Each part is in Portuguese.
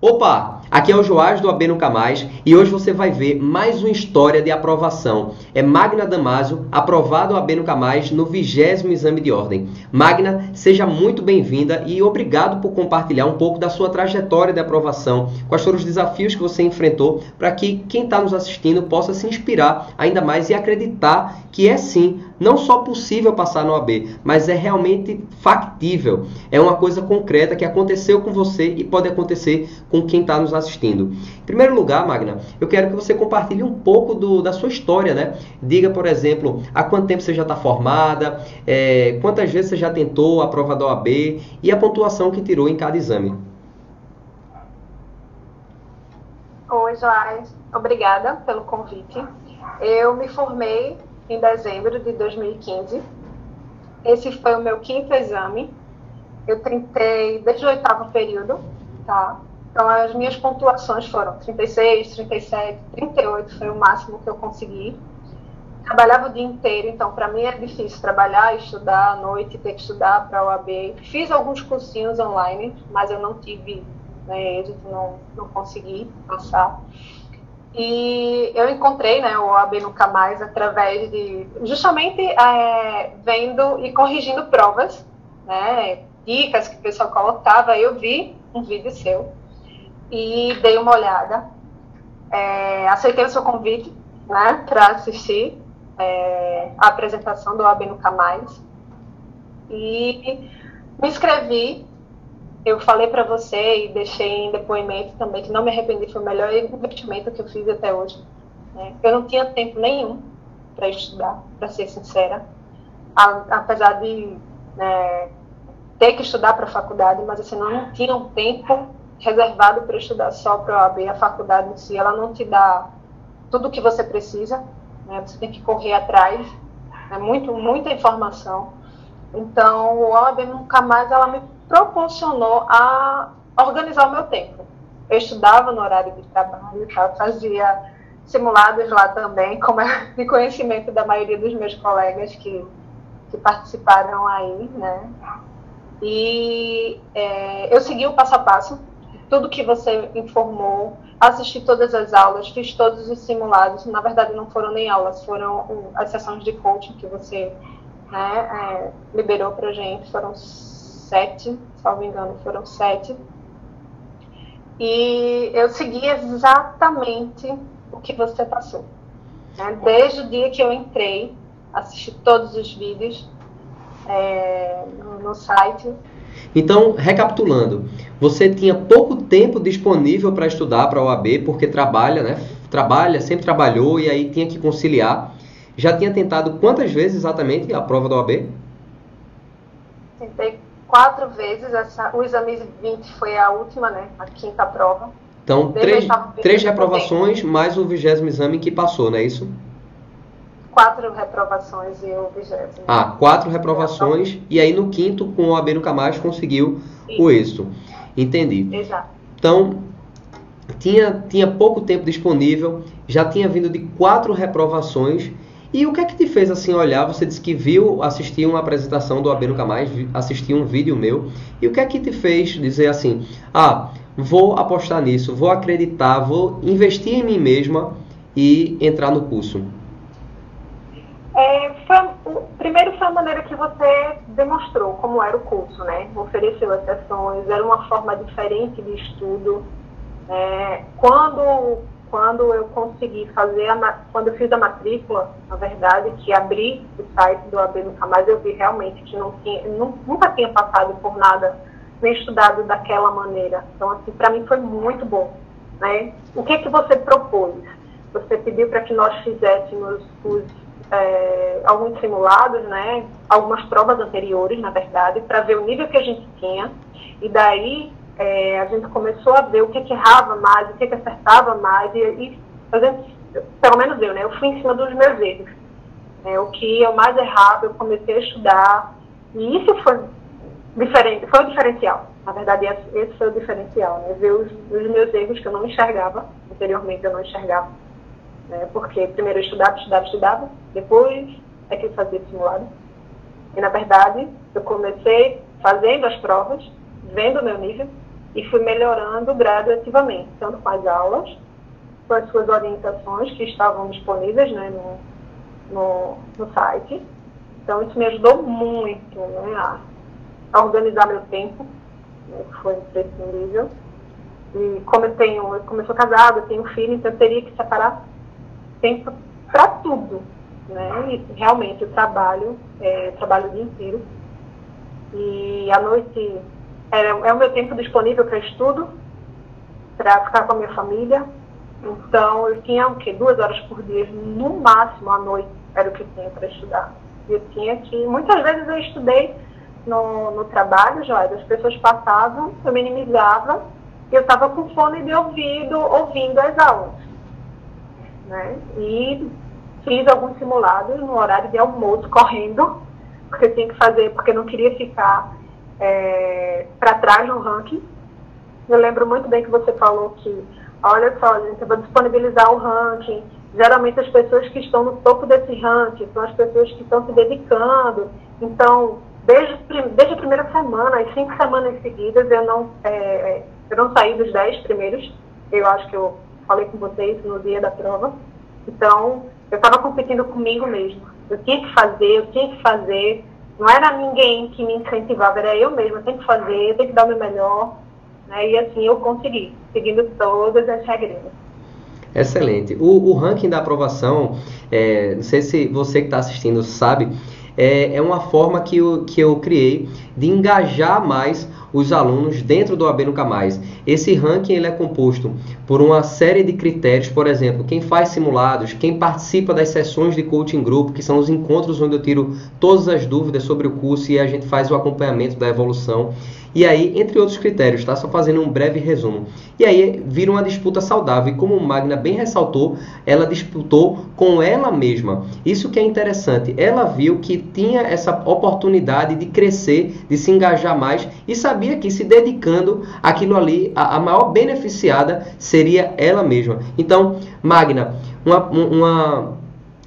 Opa, aqui é o Joás do AB Nunca Mais e hoje você vai ver mais uma história de aprovação. É Magna Damásio, aprovado AB Nunca Mais no vigésimo exame de ordem. Magna, seja muito bem-vinda e obrigado por compartilhar um pouco da sua trajetória de aprovação, quais foram os desafios que você enfrentou, para que quem está nos assistindo possa se inspirar ainda mais e acreditar que é sim não só possível passar no AB, mas é realmente factível. É uma coisa concreta que aconteceu com você e pode acontecer com quem está nos assistindo. Em primeiro lugar, Magna, eu quero que você compartilhe um pouco do, da sua história, né? Diga, por exemplo, há quanto tempo você já está formada, é, quantas vezes você já tentou a prova da OAB e a pontuação que tirou em cada exame. Oi, Joás. Obrigada pelo convite. Eu me formei em dezembro de 2015. Esse foi o meu quinto exame. Eu tentei desde o oitavo período, tá? Então, as minhas pontuações foram 36, 37, 38 foi o máximo que eu consegui. Trabalhava o dia inteiro, então para mim é difícil trabalhar, estudar à noite, ter que estudar para a OAB. Fiz alguns cursinhos online, mas eu não tive né, êxito, não, não consegui passar. E eu encontrei né, o AB Nunca Mais através de justamente é, vendo e corrigindo provas, né, dicas que o pessoal colocava. Eu vi um vídeo seu e dei uma olhada. É, aceitei o seu convite né, para assistir é, a apresentação do AB Nunca Mais. E me inscrevi eu falei para você e deixei em depoimento também que não me arrependi, foi o melhor investimento que eu fiz até hoje. Né? Eu não tinha tempo nenhum para estudar, para ser sincera. A, apesar de né, ter que estudar para a faculdade, mas assim, não, não tinha um tempo reservado para estudar só para a OAB. A faculdade em si, ela não te dá tudo o que você precisa, né? você tem que correr atrás, é muito, muita informação. Então, o OAB nunca mais ela me proporcionou a organizar o meu tempo. Eu estudava no horário de trabalho, tá? fazia simulados lá também, como é de conhecimento da maioria dos meus colegas que, que participaram aí, né? E é, eu segui o passo a passo, tudo que você informou, assisti todas as aulas, fiz todos os simulados. Na verdade, não foram nem aulas, foram as sessões de coaching que você né, é, liberou para gente, foram sete, salvo engano, foram sete. E eu segui exatamente o que você passou. Né? Desde o dia que eu entrei, assisti todos os vídeos é, no, no site. Então, recapitulando, você tinha pouco tempo disponível para estudar para a OAB, porque trabalha, né? Trabalha, sempre trabalhou e aí tinha que conciliar. Já tinha tentado quantas vezes exatamente a prova da OAB? Tentei quatro vezes. Essa, o exame 20 foi a última, né? A quinta prova. Então, três, três reprovações mais o vigésimo exame que passou, não é isso? Quatro reprovações e o vigésimo. Ah, quatro reprovações e aí no quinto, com o AB no Camais, conseguiu Isso. o êxito. Entendi. Exato. Então, tinha, tinha pouco tempo disponível, já tinha vindo de quatro reprovações e o que é que te fez assim olhar? Você disse que viu, assistiu uma apresentação do AB Nunca Mais, assistiu um vídeo meu. E o que é que te fez dizer assim: ah, vou apostar nisso, vou acreditar, vou investir em mim mesma e entrar no curso? É, foi, primeiro foi a maneira que você demonstrou como era o curso, né? Ofereceu as sessões, era uma forma diferente de estudo. É, quando quando eu consegui fazer, a, quando eu fiz a matrícula, na verdade, que abri o site do AB Nunca Mais, eu vi realmente que não tinha, nunca tinha passado por nada, nem estudado daquela maneira. Então, assim, para mim foi muito bom. Né? O que, que você propôs? Você pediu para que nós fizéssemos os, é, alguns simulados, né? algumas provas anteriores, na verdade, para ver o nível que a gente tinha, e daí é, a gente começou a ver o que, que errava mais, o que, que acertava mais, e, e pelo menos eu, né, eu fui em cima dos meus erros. É, o que eu mais errava, eu comecei a estudar, e isso foi diferente, foi o diferencial. Na verdade, esse foi o diferencial, né, ver os, os meus erros que eu não enxergava, anteriormente eu não enxergava. Né, porque primeiro eu estudava, estudava, estudava, depois é que eu fazia simulado. E, na verdade, eu comecei fazendo as provas, vendo o meu nível, e fui melhorando gradativamente, tanto com as aulas, com as suas orientações que estavam disponíveis né, no, no, no site. Então, isso me ajudou muito né, a, a organizar meu tempo, né, que foi imprescindível. E como eu tenho, como eu sou casada, eu tenho filho, então eu teria que separar tempo para tudo. Né? E realmente eu trabalho, é, trabalho o dia inteiro. E à noite é, é o meu tempo disponível para estudo, para ficar com a minha família. Então eu tinha o quê? Duas horas por dia, no máximo à noite era o que eu tinha para estudar. Eu tinha que. Muitas vezes eu estudei no, no trabalho, já, as pessoas passavam, eu minimizava, e eu estava com fone de ouvido, ouvindo as aulas. Né? E fiz alguns simulados no horário de almoço, correndo, porque eu tinha que fazer, porque não queria ficar é, para trás no ranking. Eu lembro muito bem que você falou que, olha só, gente, eu vou disponibilizar o ranking. Geralmente as pessoas que estão no topo desse ranking são as pessoas que estão se dedicando. Então, desde, desde a primeira semana, as cinco semanas seguidas, eu não, é, eu não saí dos dez primeiros. Eu acho que eu falei com vocês no dia da prova. Então, eu estava competindo comigo mesmo. Eu tinha que fazer, eu tinha que fazer. Não era ninguém que me incentivava, era eu mesma. Eu tenho que fazer, eu tenho que dar o meu melhor. Né? E assim eu consegui, seguindo todas as regras. Excelente. O, o ranking da aprovação, é, não sei se você que está assistindo sabe, é, é uma forma que eu, que eu criei de engajar mais os alunos dentro do AB Nunca Mais. Esse ranking ele é composto por uma série de critérios, por exemplo, quem faz simulados, quem participa das sessões de coaching grupo, que são os encontros onde eu tiro todas as dúvidas sobre o curso e a gente faz o acompanhamento da evolução. E aí, entre outros critérios, tá? Só fazendo um breve resumo. E aí vira uma disputa saudável. E como Magna bem ressaltou, ela disputou com ela mesma. Isso que é interessante. Ela viu que tinha essa oportunidade de crescer, de se engajar mais e sabia que se dedicando aquilo ali, a, a maior beneficiada seria ela mesma. Então, Magna, uma, uma,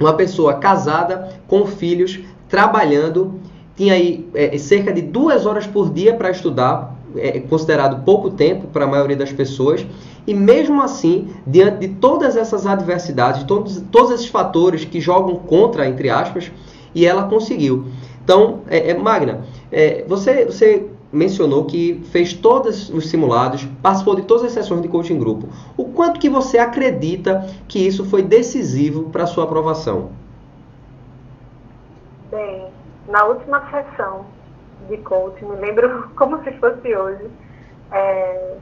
uma pessoa casada com filhos, trabalhando tinha aí é, cerca de duas horas por dia para estudar, é considerado pouco tempo para a maioria das pessoas, e mesmo assim, diante de todas essas adversidades, todos, todos esses fatores que jogam contra, entre aspas, e ela conseguiu. Então, é, é Magna, é, você, você mencionou que fez todos os simulados, participou de todas as sessões de coaching grupo. O quanto que você acredita que isso foi decisivo para a sua aprovação? Na última sessão de coaching, me lembro como se fosse hoje, é,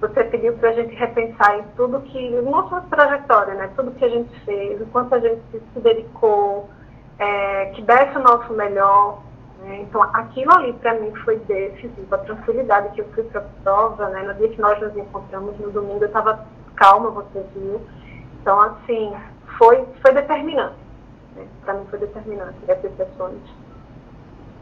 você pediu para a gente repensar em tudo que, nossa trajetória, né? Tudo que a gente fez, o quanto a gente se dedicou, é, que desse o nosso melhor. Né? Então, aquilo ali para mim foi decisivo. A tranquilidade que eu fui para a prova, né? No dia que nós nos encontramos, no domingo, eu estava calma, você viu. Então, assim, foi, foi determinante. Né? Para mim foi determinante essas sessões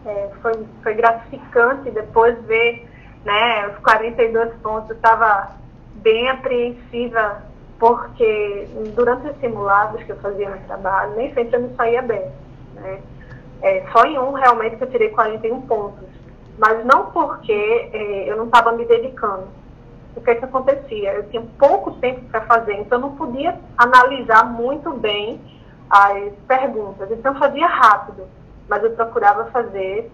é, foi, foi gratificante depois ver né, os 42 pontos. Eu estava bem apreensiva, porque durante os simulados que eu fazia no trabalho, nem sempre eu me saía bem. Né? É, só em um realmente que eu tirei 41 pontos. Mas não porque é, eu não estava me dedicando. O que, é que acontecia? Eu tinha pouco tempo para fazer, então eu não podia analisar muito bem as perguntas. Então eu fazia rápido mas eu procurava fazer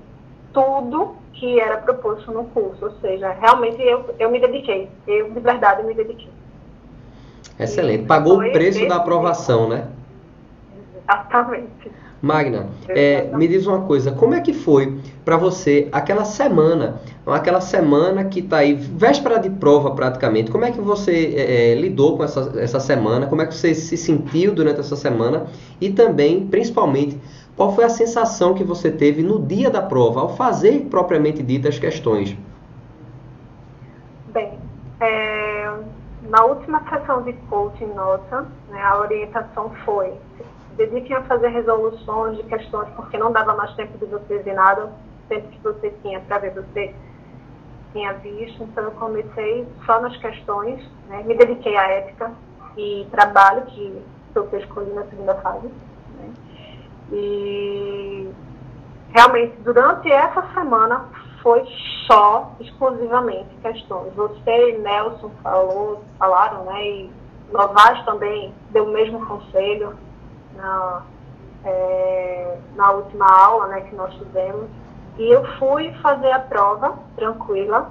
tudo que era proposto no curso, ou seja, realmente eu, eu me dediquei, eu de verdade me dediquei. Excelente, pagou o preço da aprovação, né? Exatamente. Magna, é, me diz uma coisa, como é que foi para você aquela semana, aquela semana que está aí, véspera de prova praticamente, como é que você é, é, lidou com essa, essa semana, como é que você se sentiu durante essa semana e também, principalmente, qual foi a sensação que você teve no dia da prova, ao fazer propriamente dita as questões? Bem, é, na última sessão de coaching nossa, né, a orientação foi dediquem a fazer resoluções de questões, porque não dava mais tempo de você ver nada, o tempo que você tinha para ver você tinha visto, então eu comecei só nas questões, né, me dediquei à ética e trabalho, que eu escolhi na segunda fase. E realmente, durante essa semana, foi só, exclusivamente, questões. Você e Nelson falou, falaram, né? E Novaes também deu o mesmo conselho na, é, na última aula né, que nós tivemos. E eu fui fazer a prova tranquila,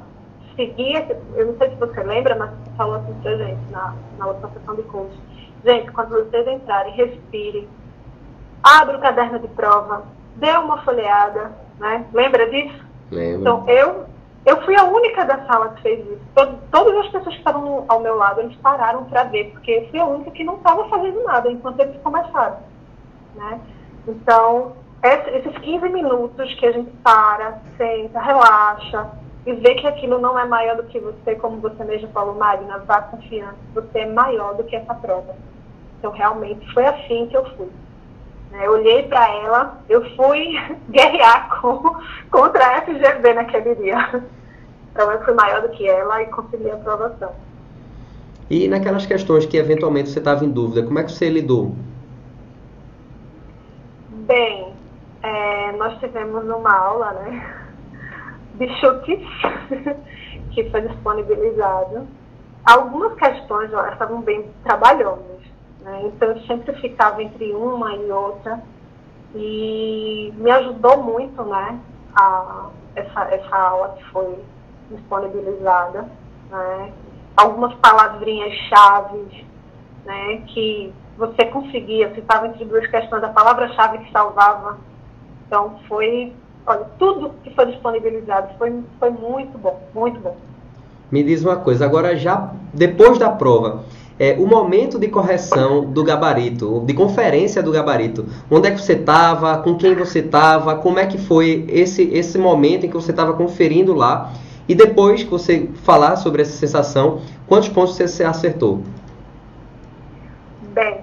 segui, eu não sei se você lembra, mas falou assim pra gente na, na outra sessão de curso. Gente, quando vocês entrarem, respire, abra o caderno de prova, dê uma folheada, né? Lembra disso? Lembro. Então, eu, eu fui a única da sala que fez isso. Todo, todas as pessoas que estavam ao meu lado, eles pararam para ver, porque eu fui a única que não estava fazendo nada enquanto eles começaram. Né? Então, esses 15 minutos que a gente para, senta, relaxa e vê que aquilo não é maior do que você, como você mesmo falou, Magna, vá confiando, você é maior do que essa prova. Então, realmente, foi assim que eu fui. Né? Eu olhei para ela, eu fui guerrear com, contra a FGV naquele dia. Então, eu fui maior do que ela e consegui a aprovação. E naquelas questões que eventualmente você estava em dúvida, como é que você lidou? Bem, é, nós tivemos uma aula, né, de chutes, que foi disponibilizado. Algumas questões estavam bem trabalhosas, né, então eu sempre ficava entre uma e outra, e me ajudou muito, né, a, essa, essa aula que foi disponibilizada, né, algumas palavrinhas chaves, né, que você conseguia, se estava entre duas questões, a palavra-chave que salvava. Então, foi, olha, tudo que foi disponibilizado foi, foi muito bom, muito bom. Me diz uma coisa, agora já depois da prova, é, o momento de correção do gabarito, de conferência do gabarito, onde é que você estava, com quem você estava, como é que foi esse, esse momento em que você estava conferindo lá, e depois que você falar sobre essa sensação, quantos pontos você acertou? Bem,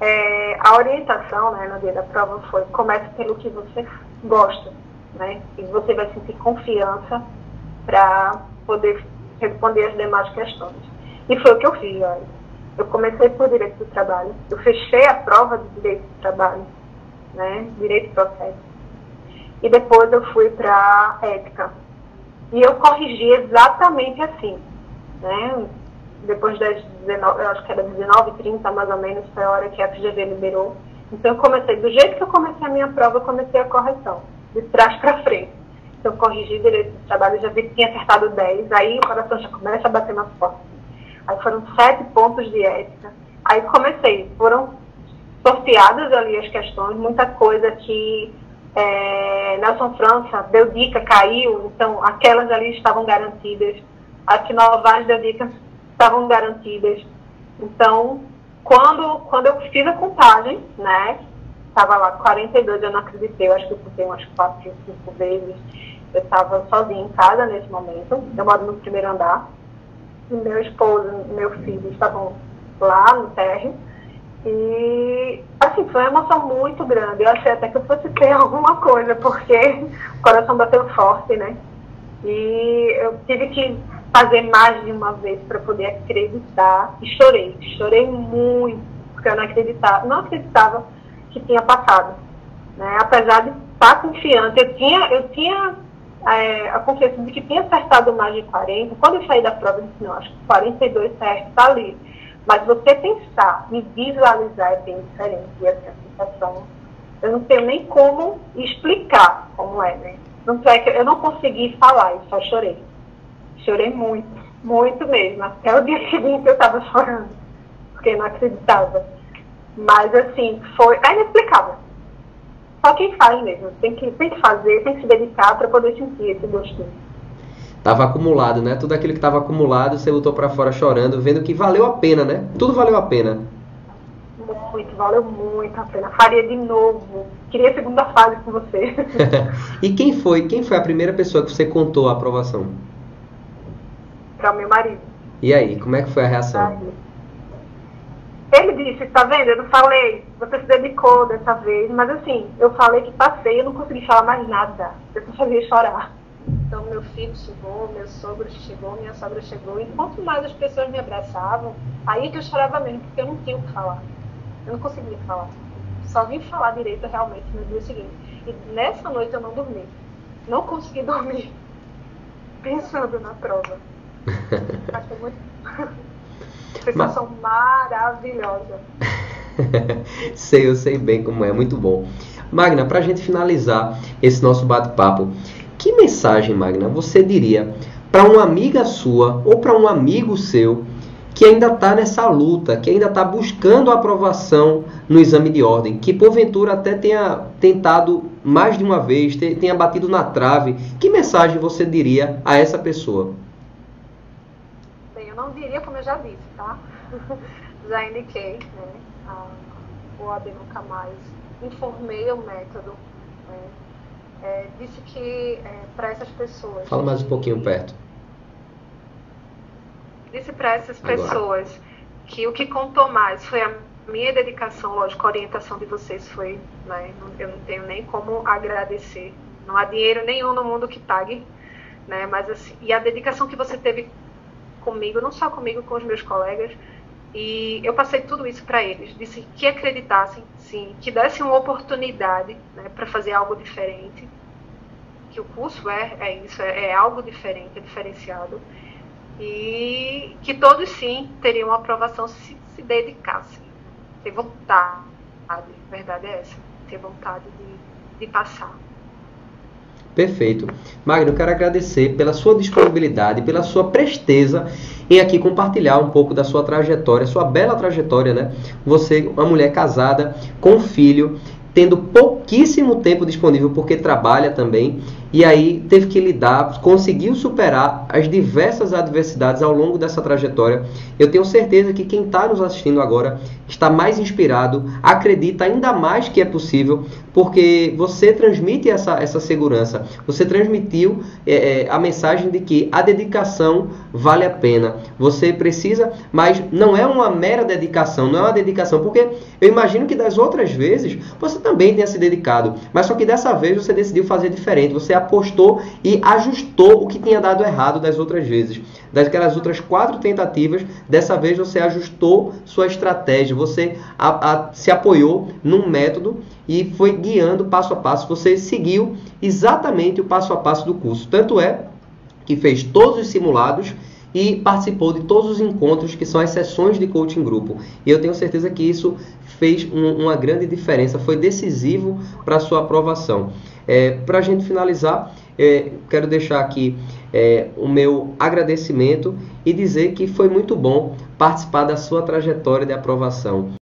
é, a orientação né, no dia da prova foi comece pelo que você gosta, né? E você vai sentir confiança para poder responder as demais questões. E foi o que eu fiz, olha. Eu comecei por direito do trabalho, eu fechei a prova de direito do trabalho, né? Direito do processo. E depois eu fui para ética. E eu corrigi exatamente assim, né? depois das 19, eu acho que era 19h30 mais ou menos, foi a hora que a FGV liberou. Então eu comecei, do jeito que eu comecei a minha prova, eu comecei a correção, de trás para frente. Então eu corrigi direito do trabalho, já vi que tinha acertado 10, aí o coração já começa a bater mais forte. Aí foram sete pontos de ética. Aí comecei, foram sorteadas ali as questões, muita coisa que é, Nelson França deu dica, caiu, então aquelas ali estavam garantidas. A que Novaes deu dica, estavam garantidas. Então, quando, quando eu fiz a contagem, né, estava lá 42, eu não acreditei, eu acho que eu contei umas 4, 5 vezes. Eu estava sozinha em casa nesse momento, eu moro no primeiro andar, meu esposo meu filho estavam lá no térreo. E, assim, foi uma emoção muito grande. Eu achei até que eu fosse ter alguma coisa, porque o coração bateu forte, né? E eu tive que fazer mais de uma vez para poder acreditar e chorei, chorei muito porque eu não acreditava, não acreditava que tinha passado, né? Apesar de estar confiante, eu tinha, eu tinha é, a confiança de que tinha acertado mais de 40. Quando eu saí da prova, eu disse, não, acho que 42 certo, está ali. Mas você pensar e visualizar é bem diferente. E essa sensação, eu não tenho nem como explicar como é, né? Não é que eu não consegui falar, eu só chorei. Chorei muito, muito mesmo. Até o dia seguinte eu estava chorando, porque não acreditava. Mas, assim, foi. É inexplicável. Só quem faz mesmo. Tem que, tem que fazer, tem que se dedicar para poder sentir esse gostinho. Tava acumulado, né? Tudo aquilo que estava acumulado, você lutou para fora chorando, vendo que valeu a pena, né? Tudo valeu a pena. Muito, valeu muito a pena. Faria de novo. Queria a segunda fase com você. e quem foi? Quem foi a primeira pessoa que você contou a aprovação? para o meu marido. E aí, como é que foi a reação? Ele disse, tá vendo, eu não falei, você se dedicou dessa vez, mas assim, eu falei que passei, eu não consegui falar mais nada. Eu só fazia chorar. Então meu filho chegou, meu sogro chegou, minha sogra chegou, e quanto mais as pessoas me abraçavam, aí que eu chorava mesmo, porque eu não tinha o que falar. Eu não conseguia falar. Só vim falar direito realmente no dia seguinte. E nessa noite eu não dormi. Não consegui dormir pensando na prova. Achei muito. Sensação Mas... maravilhosa. sei, eu sei bem como é, muito bom. Magna, para a gente finalizar esse nosso bate-papo, que mensagem, Magna, você diria para uma amiga sua ou para um amigo seu que ainda está nessa luta, que ainda está buscando a aprovação no exame de ordem, que porventura até tenha tentado mais de uma vez, tenha batido na trave, que mensagem você diria a essa pessoa? Diria como eu já disse, tá? já indiquei, né? Ah, o AB Nunca Mais, informei o método, né? é, disse que é, para essas pessoas. Fala mais um pouquinho perto disse para essas pessoas Agora. que o que contou mais foi a minha dedicação, lógico, a orientação de vocês foi, né, eu não tenho nem como agradecer. Não há dinheiro nenhum no mundo que pague, né, mas assim, e a dedicação que você teve comigo, não só comigo, com os meus colegas, e eu passei tudo isso para eles, disse que acreditassem, sim, que dessem uma oportunidade né, para fazer algo diferente, que o curso é, é isso, é, é algo diferente, é diferenciado, e que todos sim teriam aprovação se se dedicassem, ter vontade, a verdade é essa, ter vontade de, de passar. Perfeito. Magno, quero agradecer pela sua disponibilidade, pela sua presteza em aqui compartilhar um pouco da sua trajetória, sua bela trajetória, né? Você, uma mulher casada, com filho, tendo pouquíssimo tempo disponível porque trabalha também e aí teve que lidar, conseguiu superar as diversas adversidades ao longo dessa trajetória. Eu tenho certeza que quem está nos assistindo agora está mais inspirado, acredita ainda mais que é possível, porque você transmite essa, essa segurança, você transmitiu é, é, a mensagem de que a dedicação vale a pena. Você precisa, mas não é uma mera dedicação, não é uma dedicação, porque eu imagino que das outras vezes você também tenha se dedicado, mas só que dessa vez você decidiu fazer diferente, você apostou e ajustou o que tinha dado errado das outras vezes. Daquelas outras quatro tentativas, dessa vez você ajustou sua estratégia, você a, a, se apoiou num método e foi guiando passo a passo. Você seguiu exatamente o passo a passo do curso. Tanto é que fez todos os simulados e participou de todos os encontros que são as sessões de coaching grupo. E eu tenho certeza que isso fez um, uma grande diferença, foi decisivo para a sua aprovação. É, para a gente finalizar, é, quero deixar aqui é, o meu agradecimento e dizer que foi muito bom participar da sua trajetória de aprovação.